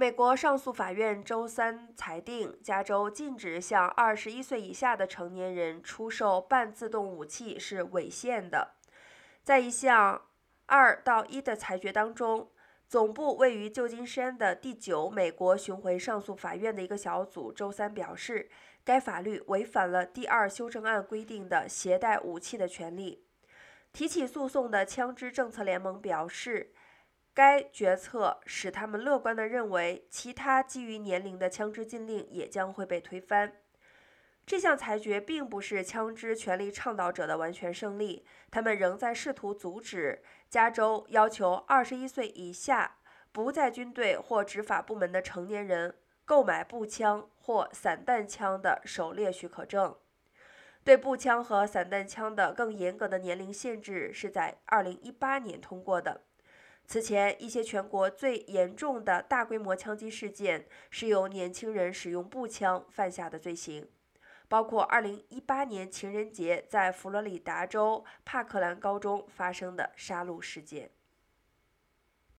美国上诉法院周三裁定，加州禁止向二十一岁以下的成年人出售半自动武器是违宪的。在一项二到一的裁决当中，总部位于旧金山的第九美国巡回上诉法院的一个小组周三表示，该法律违反了第二修正案规定的携带武器的权利。提起诉讼的枪支政策联盟表示。该决策使他们乐观地认为，其他基于年龄的枪支禁令也将会被推翻。这项裁决并不是枪支权利倡导者的完全胜利，他们仍在试图阻止加州要求二十一岁以下不在军队或执法部门的成年人购买步枪或散弹枪的狩猎许可证。对步枪和散弹枪的更严格的年龄限制是在二零一八年通过的。此前，一些全国最严重的大规模枪击事件是由年轻人使用步枪犯下的罪行，包括2018年情人节在佛罗里达州帕克兰高中发生的杀戮事件。